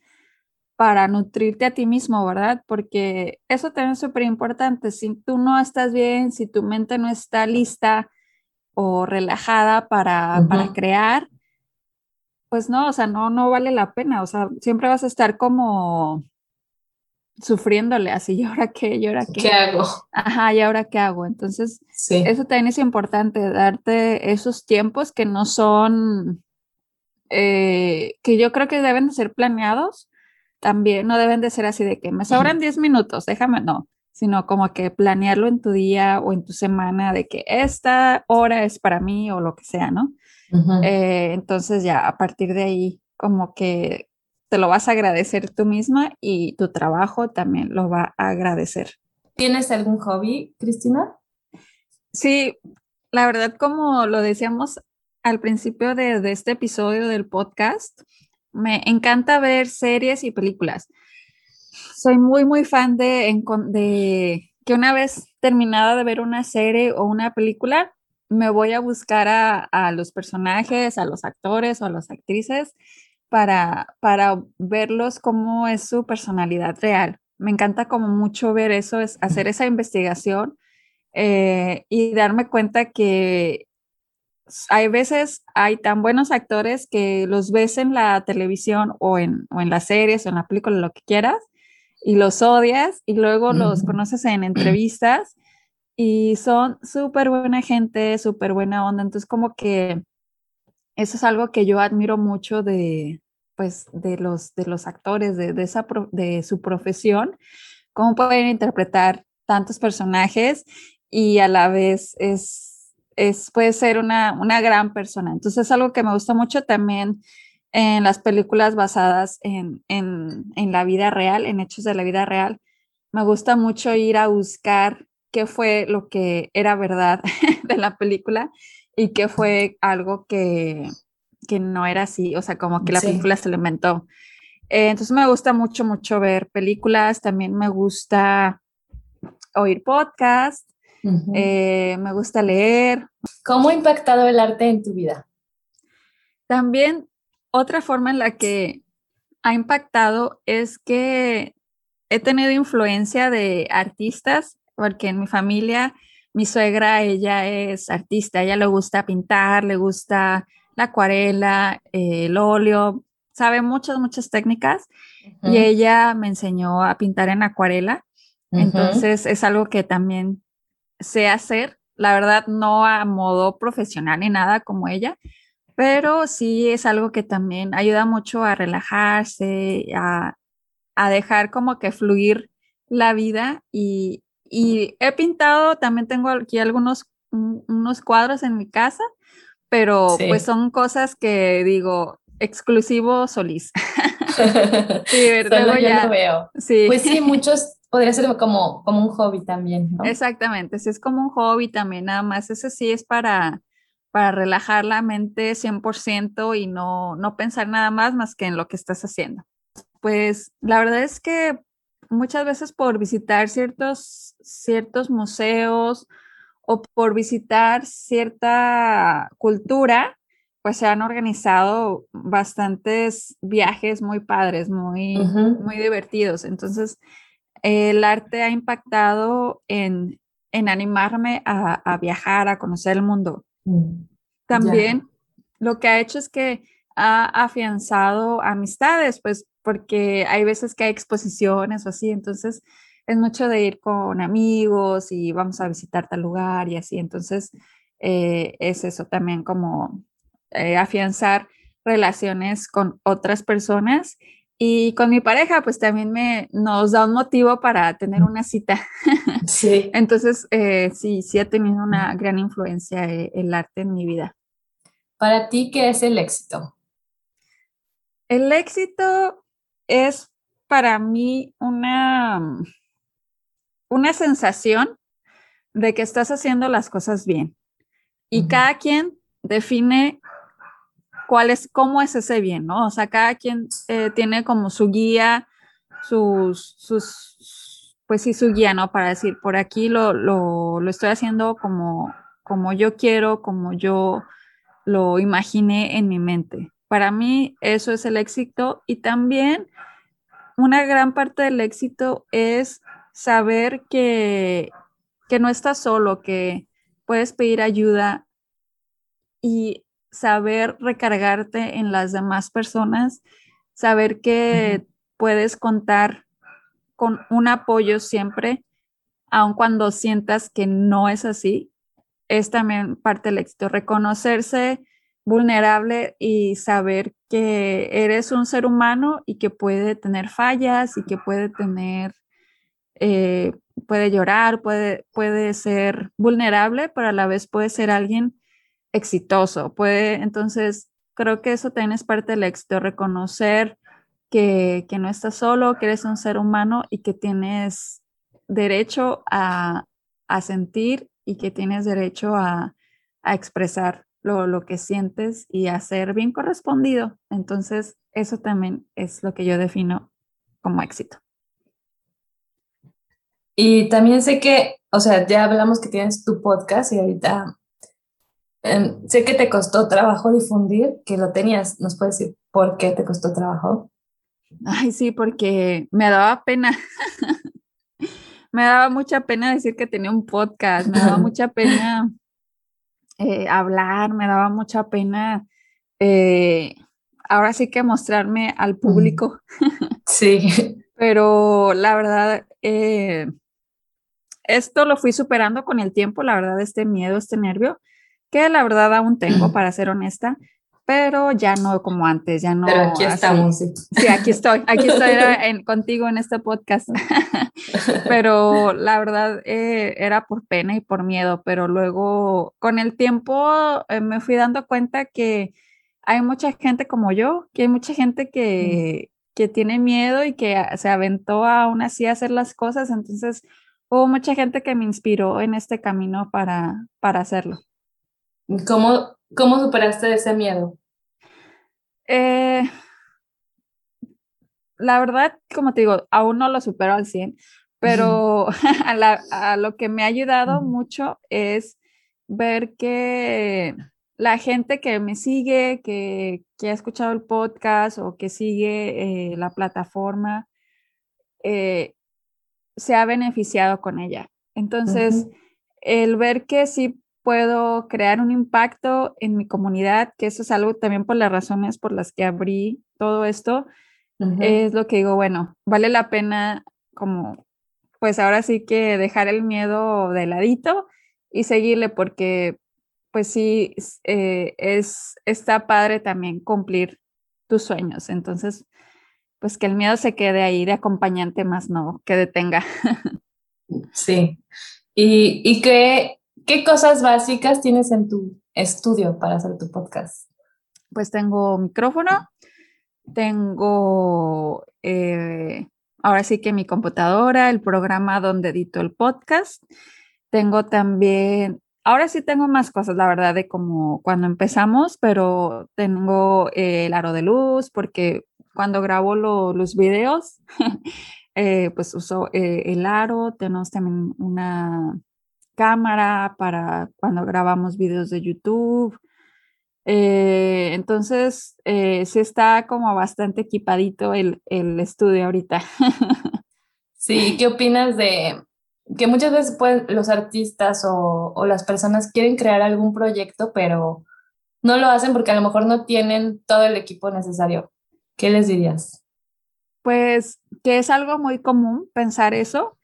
para nutrirte a ti mismo, ¿verdad? Porque eso también es súper importante. Si tú no estás bien, si tu mente no está lista o relajada para, para crear, pues no, o sea, no, no vale la pena. O sea, siempre vas a estar como sufriéndole así, ¿y ahora qué? ¿Y ahora qué? ¿Qué hago? Ajá, ¿y ahora qué hago? Entonces, eso también es importante, darte esos tiempos que no son, eh, que yo creo que deben de ser planeados, también no deben de ser así de que me sobran 10 minutos, déjame, no, sino como que planearlo en tu día o en tu semana de que esta hora es para mí o lo que sea, ¿no? Eh, entonces ya a partir de ahí como que te lo vas a agradecer tú misma y tu trabajo también lo va a agradecer. ¿Tienes algún hobby, Cristina? Sí, la verdad, como lo decíamos al principio de, este episodio del podcast, me encanta ver series y películas. Soy muy, muy fan de, de que una vez terminada de ver una serie o una película, me voy a buscar a, los personajes, a los actores o a las actrices para, para verlos cómo es su personalidad real. Me encanta como mucho ver eso, es hacer esa investigación eh, y darme cuenta que hay veces hay tan buenos actores que los ves en la televisión o en, o en las series o en la película, lo que quieras, y los odias y luego los conoces en entrevistas y son súper buena gente, súper buena onda. Entonces como que eso es algo que yo admiro mucho de, pues, de, los, de los actores, de, de, esa de su profesión, cómo pueden interpretar tantos personajes y a la vez es, es, puede ser una, una gran persona. Entonces es algo que me gusta mucho también en las películas basadas en, en, en la vida real, en hechos de la vida real. Me gusta mucho ir a buscar qué fue lo que era verdad de la película y que fue algo que, que no era así, o sea, como que la película se lo inventó. Eh, entonces me gusta mucho, mucho ver películas, también me gusta oír eh, me gusta leer. ¿Cómo ha impactado el arte en tu vida? También otra forma en la que ha impactado es que he tenido influencia de artistas, porque en mi familia mi suegra, ella es artista, ella le gusta pintar, le gusta la acuarela, el óleo, sabe muchas, muchas técnicas y ella me enseñó a pintar en acuarela. Entonces es algo que también sé hacer, la verdad no a modo profesional ni nada como ella, pero sí es algo que también ayuda mucho a relajarse, a, a dejar como que fluir la vida y, y he pintado, también tengo aquí algunos unos cuadros en mi casa, pero pues son cosas que digo, exclusivo Solís. sí, Solo yo lo veo. Sí. Pues sí, muchos podría ser como, como un hobby también, ¿no? Exactamente, sí es como un hobby también, nada más, ese sí es para, para relajar la mente 100% y no, no pensar nada más más que en lo que estás haciendo. Pues la verdad es que muchas veces por visitar ciertos, ciertos museos o por visitar cierta cultura, pues se han organizado bastantes viajes muy padres, muy, muy divertidos. Entonces, el arte ha impactado en, en animarme a, a, viajar, a conocer el mundo. Mm, También lo que ha hecho es que ha afianzado amistades, pues porque hay veces que hay exposiciones o así, entonces es mucho de ir con amigos y vamos a visitar tal lugar y así, entonces eh, es eso también como eh, afianzar relaciones con otras personas y con mi pareja, pues también me, nos da un motivo para tener una cita. Sí. Entonces, eh, sí, sí ha tenido una gran influencia el arte en mi vida. Para ti, ¿qué es el éxito? El éxito es para mí una, una sensación de que estás haciendo las cosas bien. Y cada quien define cuál es, cómo es ese bien, ¿no? O sea, cada quien eh, tiene como su guía, sus, sus, pues sí, su guía, ¿no? Para decir, por aquí lo, lo, lo estoy haciendo como, como yo quiero, como yo lo imaginé en mi mente. Para mí eso es el éxito y también una gran parte del éxito es saber que, que no estás solo, que puedes pedir ayuda y saber recargarte en las demás personas, saber que puedes contar con un apoyo siempre, aun cuando sientas que no es así, es también parte del éxito, reconocerse vulnerable y saber que eres un ser humano y que puede tener fallas y que puede tener, eh, puede llorar, puede, puede ser vulnerable, pero a la vez puede ser alguien exitoso. Puede, entonces, creo que eso también es parte del éxito, reconocer que, que no estás solo, que eres un ser humano y que tienes derecho a, a sentir y que tienes derecho a, expresar lo, que sientes y a ser bien correspondido. Entonces, eso también es lo que yo defino como éxito. Y también sé que, o sea, ya hablamos que tienes tu podcast y ahorita em, sé que te costó trabajo difundir, que lo tenías. ¿Nos puedes decir por qué te costó trabajo? Ay, sí, porque me daba pena. me daba mucha pena decir que tenía un podcast, me daba mucha pena eh, hablar, me daba mucha pena eh, ahora sí que mostrarme al público. Sí. Pero la verdad, eh, esto lo fui superando con el tiempo, la verdad, este miedo, este nervio, que la verdad aún tengo, para ser honesta, pero ya no como antes, ya no. Pero aquí estamos. Sí. aquí estoy, aquí estoy contigo en este podcast. pero la verdad eh, era por pena y por miedo, pero luego con el tiempo eh, me fui dando cuenta que hay mucha gente como yo, que hay mucha gente que, que tiene miedo y que se aventó aún así a hacer las cosas, entonces hubo mucha gente que me inspiró en este camino para, para hacerlo. ¿Cómo, ¿Cómo superaste ese miedo? Eh, la verdad, como te digo, aún no lo supero al 100, pero a, lo que me ha ayudado mucho es ver que la gente que me sigue, que, ha escuchado el podcast o que sigue eh, la plataforma, eh, se ha beneficiado con ella. Entonces, el ver que sí puedo crear un impacto en mi comunidad, que eso es algo también por las razones por las que abrí todo esto, es lo que digo, bueno, vale la pena como, pues ahora sí que dejar el miedo de ladito y seguirle porque pues sí, eh, es, está padre también cumplir tus sueños. Entonces, pues que el miedo se quede ahí de acompañante más no, que detenga. Sí. ¿Y, y qué, ¿Qué cosas básicas tienes en tu estudio para hacer tu podcast? Pues tengo micrófono, tengo eh, ahora sí que mi computadora, el programa donde edito el podcast. Tengo también, ahora sí tengo más cosas, la verdad, de como cuando empezamos, pero tengo eh, el aro de luz, porque cuando grabo los videos, eh, pues uso el aro, tenemos también una cámara para cuando grabamos videos de YouTube. Eh, entonces, eh, sí está como bastante equipadito el, el estudio ahorita. sí, ¿qué opinas de que muchas veces pues, los artistas o, o las personas quieren crear algún proyecto, pero no lo hacen porque a lo mejor no tienen todo el equipo necesario? ¿Qué les dirías? Pues que es algo muy común pensar eso,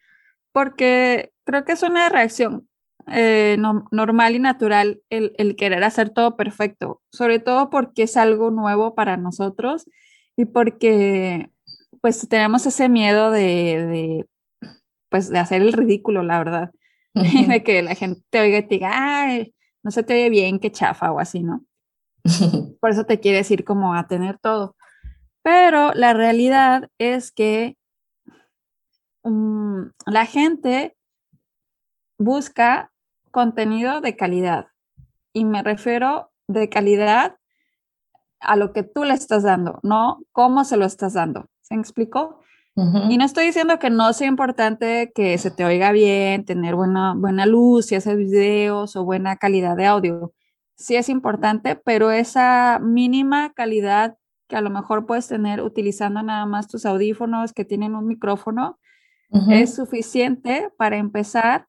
porque creo que es una reacción eh, normal y natural el, querer hacer todo perfecto, sobre todo porque es algo nuevo para nosotros y porque pues tenemos ese miedo de, pues de hacer el ridículo, la verdad, de que la gente te oiga y te diga, Ay, no se te oye bien, qué chafa o así, ¿no? Por eso te quieres ir como a tener todo. Pero la realidad es que mm, la gente busca contenido de calidad. Y me refiero de calidad a lo que tú le estás dando, no cómo se lo estás dando. ¿Se me explicó? Y no estoy diciendo que no sea importante que se te oiga bien, tener buena, buena luz, si haces videos o buena calidad de audio. Sí es importante, pero esa mínima calidad que a lo mejor puedes tener utilizando nada más tus audífonos que tienen un micrófono es suficiente para empezar,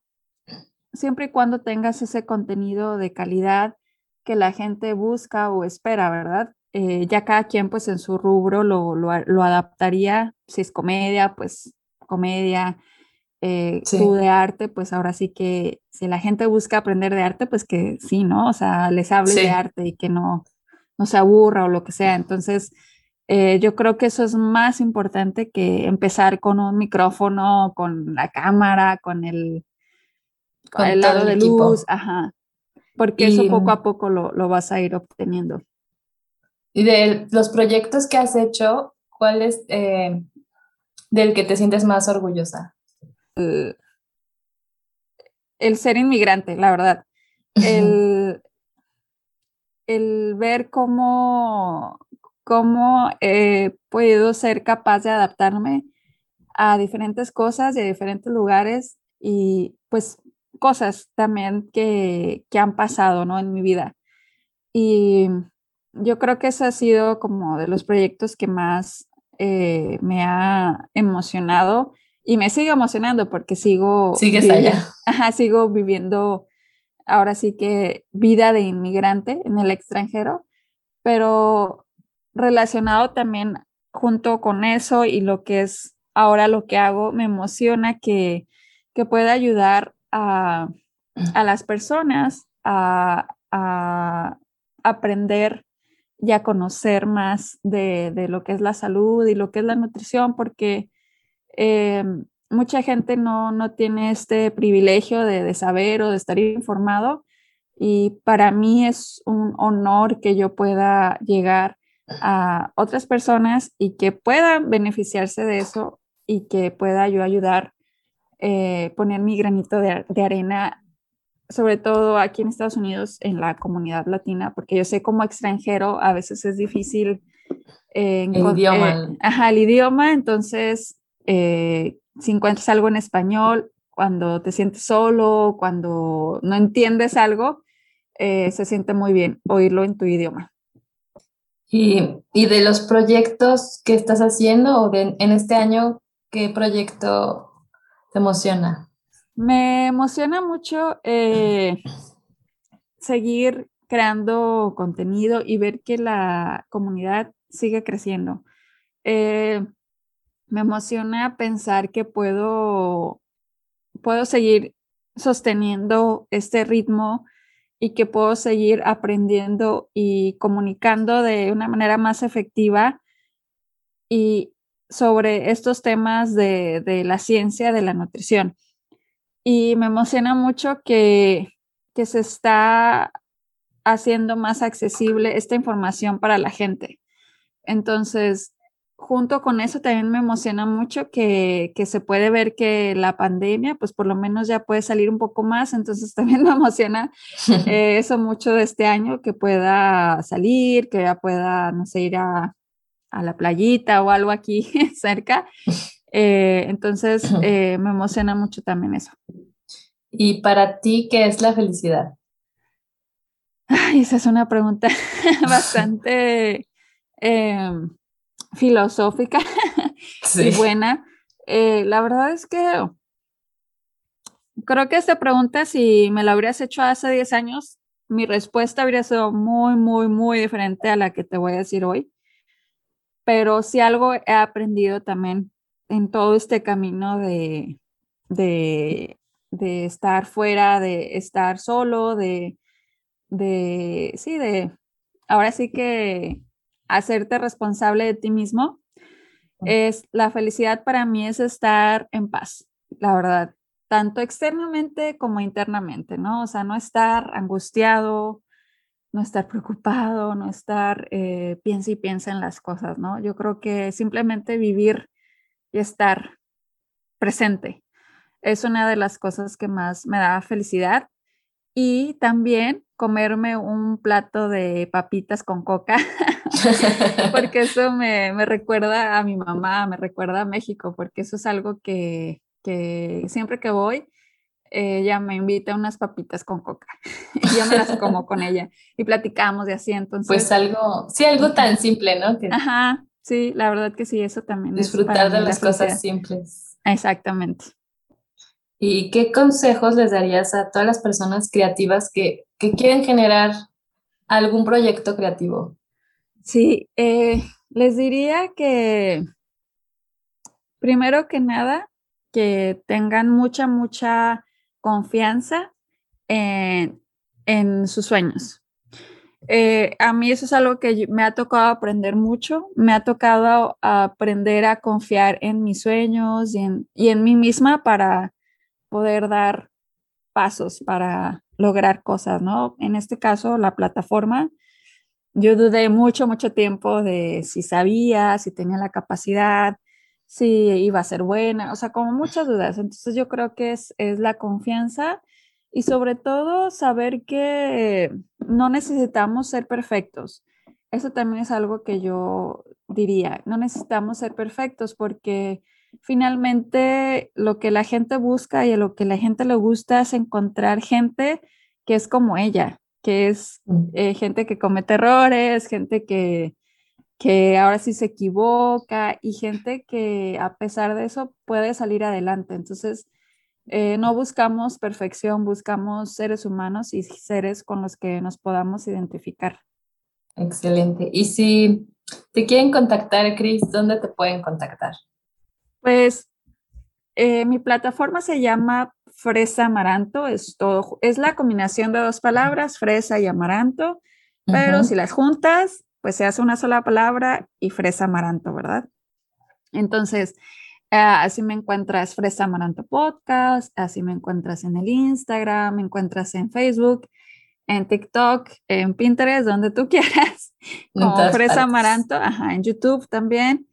siempre y cuando tengas ese contenido de calidad que la gente busca o espera, ¿verdad? Eh, ya cada quien pues en su rubro lo, lo, adaptaría, si es comedia, pues comedia, eh, tú de arte, pues ahora sí que si la gente busca aprender de arte, pues que sí, ¿no? O sea, les hable de arte y que no, no se aburra o lo que sea. Entonces, eh, yo creo que eso es más importante que empezar con un micrófono, con la cámara, con el, con el lado de luz, ajá, porque eso poco a poco lo, lo vas a ir obteniendo. Y de los proyectos que has hecho, ¿cuál es eh, del que te sientes más orgullosa? el ser inmigrante, la verdad. El, el ver cómo, cómo he podido ser capaz de adaptarme a diferentes cosas, de diferentes lugares y pues cosas también que, que han pasado ¿no? en mi vida. Y yo creo que ese ha sido como de los proyectos que más eh, me ha emocionado y me sigue emocionando porque sigo... Sigues allá. Ajá, sigo viviendo ahora sí que vida de inmigrante en el extranjero, pero relacionado también junto con eso y lo que es ahora lo que hago, me emociona que, que pueda ayudar a, a las personas a, a aprender y a conocer más de, de, lo que es la salud y lo que es la nutrición, porque eh, mucha gente no, no, tiene este privilegio de, de, saber o de estar informado. Y para mí es un honor que yo pueda llegar a otras personas y que puedan beneficiarse de eso y que pueda yo ayudar, eh, poner mi granito de, de arena sobre todo aquí en Estados Unidos, en la comunidad latina, porque yo sé como extranjero a veces es difícil. Eh, el idioma. Eh, ajá, el idioma, entonces, eh, si encuentras algo en español, cuando te sientes solo, cuando no entiendes algo, se siente muy bien oírlo en tu idioma. Y, y, de los proyectos que estás haciendo o de, en este año, ¿qué proyecto te emociona? Me emociona mucho eh, seguir creando contenido y ver que la comunidad sigue creciendo. Eh, me emociona pensar que puedo, puedo seguir sosteniendo este ritmo y que puedo seguir aprendiendo y comunicando de una manera más efectiva y sobre estos temas de, de la ciencia de la nutrición y me emociona mucho que, que se está haciendo más accesible esta información para la gente. Entonces, junto con eso también me emociona mucho que, que, se puede ver que la pandemia, pues por lo menos ya puede salir un poco más, entonces también me emociona eh, eso mucho de este año, que pueda salir, que ya pueda, no sé, ir a, a la playita o algo aquí cerca eh, entonces, eh, me emociona mucho también eso. ¿Y para ti qué es la felicidad? Ay, esa es una pregunta bastante em, filosófica y buena. Eh, la verdad es que creo que esta pregunta, si me la habrías hecho hace 10 años, mi respuesta habría sido muy, muy, muy diferente a la que te voy a decir hoy. Pero si algo he aprendido también en todo este camino de, de, de estar fuera, de estar solo, de, de, sí, de, ahora sí que hacerte responsable de ti mismo, es la felicidad para mí es estar en paz, la verdad, tanto externamente como internamente, ¿no? O sea, no estar angustiado, no estar preocupado, no estar eh, piensa y piensa en las cosas, ¿no? Yo creo que simplemente vivir y estar presente. Es una de las cosas que más me da felicidad. Y también comerme un plato de papitas con coca, porque eso me, recuerda a mi mamá, me recuerda a México, porque eso es algo que, siempre que voy, ella me invita a unas papitas con coca y yo me las como con ella y platicamos de así, entonces. Pues algo, sí, algo tan simple, ¿no? Ajá, sí, la verdad que sí, eso también. Disfrutar de las cosas simples. Exactamente. ¿Y qué consejos les darías a todas las personas creativas que, quieren generar algún proyecto creativo? Sí, eh, les diría que primero que nada, que tengan mucha, mucha confianza en, sus sueños. Eh, a mí eso es algo que me ha tocado aprender mucho, me ha tocado aprender a confiar en mis sueños y en, y en mí misma para poder dar pasos para lograr cosas, ¿no? En este caso, la plataforma, yo dudé mucho, mucho tiempo de si sabía, si tenía la capacidad, si iba a ser buena, o sea, como muchas dudas. Entonces yo creo que es, es la confianza y sobre todo saber que no necesitamos ser perfectos. Eso también es algo que yo diría, no necesitamos ser perfectos porque finalmente lo que la gente busca y a lo que la gente le gusta es encontrar gente que es como ella, que es mm. eh, gente que comete errores, gente que, que ahora sí se equivoca y gente que a pesar de eso puede salir adelante. Entonces, eh, no buscamos perfección, buscamos seres humanos y seres con los que nos podamos identificar. Excelente. Y si te quieren contactar, Cris, ¿dónde te pueden contactar? Pues eh, mi plataforma se llama Fresa Amaranto, es todo, es la combinación de dos palabras, fresa y amaranto, pero si las juntas, pues se hace una sola palabra y fresa amaranto, ¿verdad? Entonces, eh, así me encuentras Fresa Amaranto Podcast, así me encuentras en el Instagram, me encuentras en Facebook, en TikTok, en Pinterest, donde tú quieras, como Fresa Amaranto, ajá, en YouTube también.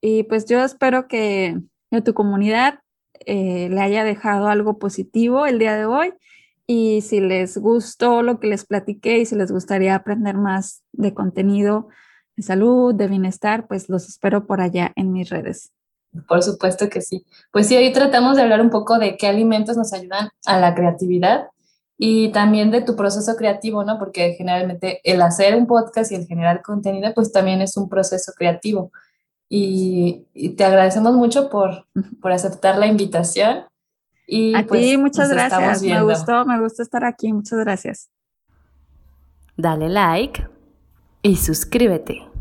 Y pues yo espero que a tu comunidad eh, le haya dejado algo positivo el día de hoy. Y si les gustó lo que les platiqué y si les gustaría aprender más de contenido de salud, de bienestar, pues los espero por allá en mis redes. Por supuesto que sí. Pues sí, hoy tratamos de hablar un poco de qué alimentos nos ayudan a la creatividad y también de tu proceso creativo, ¿no? Porque generalmente el hacer un podcast y el generar contenido, pues también es un proceso creativo y, te agradecemos mucho por, por aceptar la invitación. Y A pues, ti, muchas gracias. Me gustó, me gustó estar aquí. Muchas gracias. Dale like y suscríbete.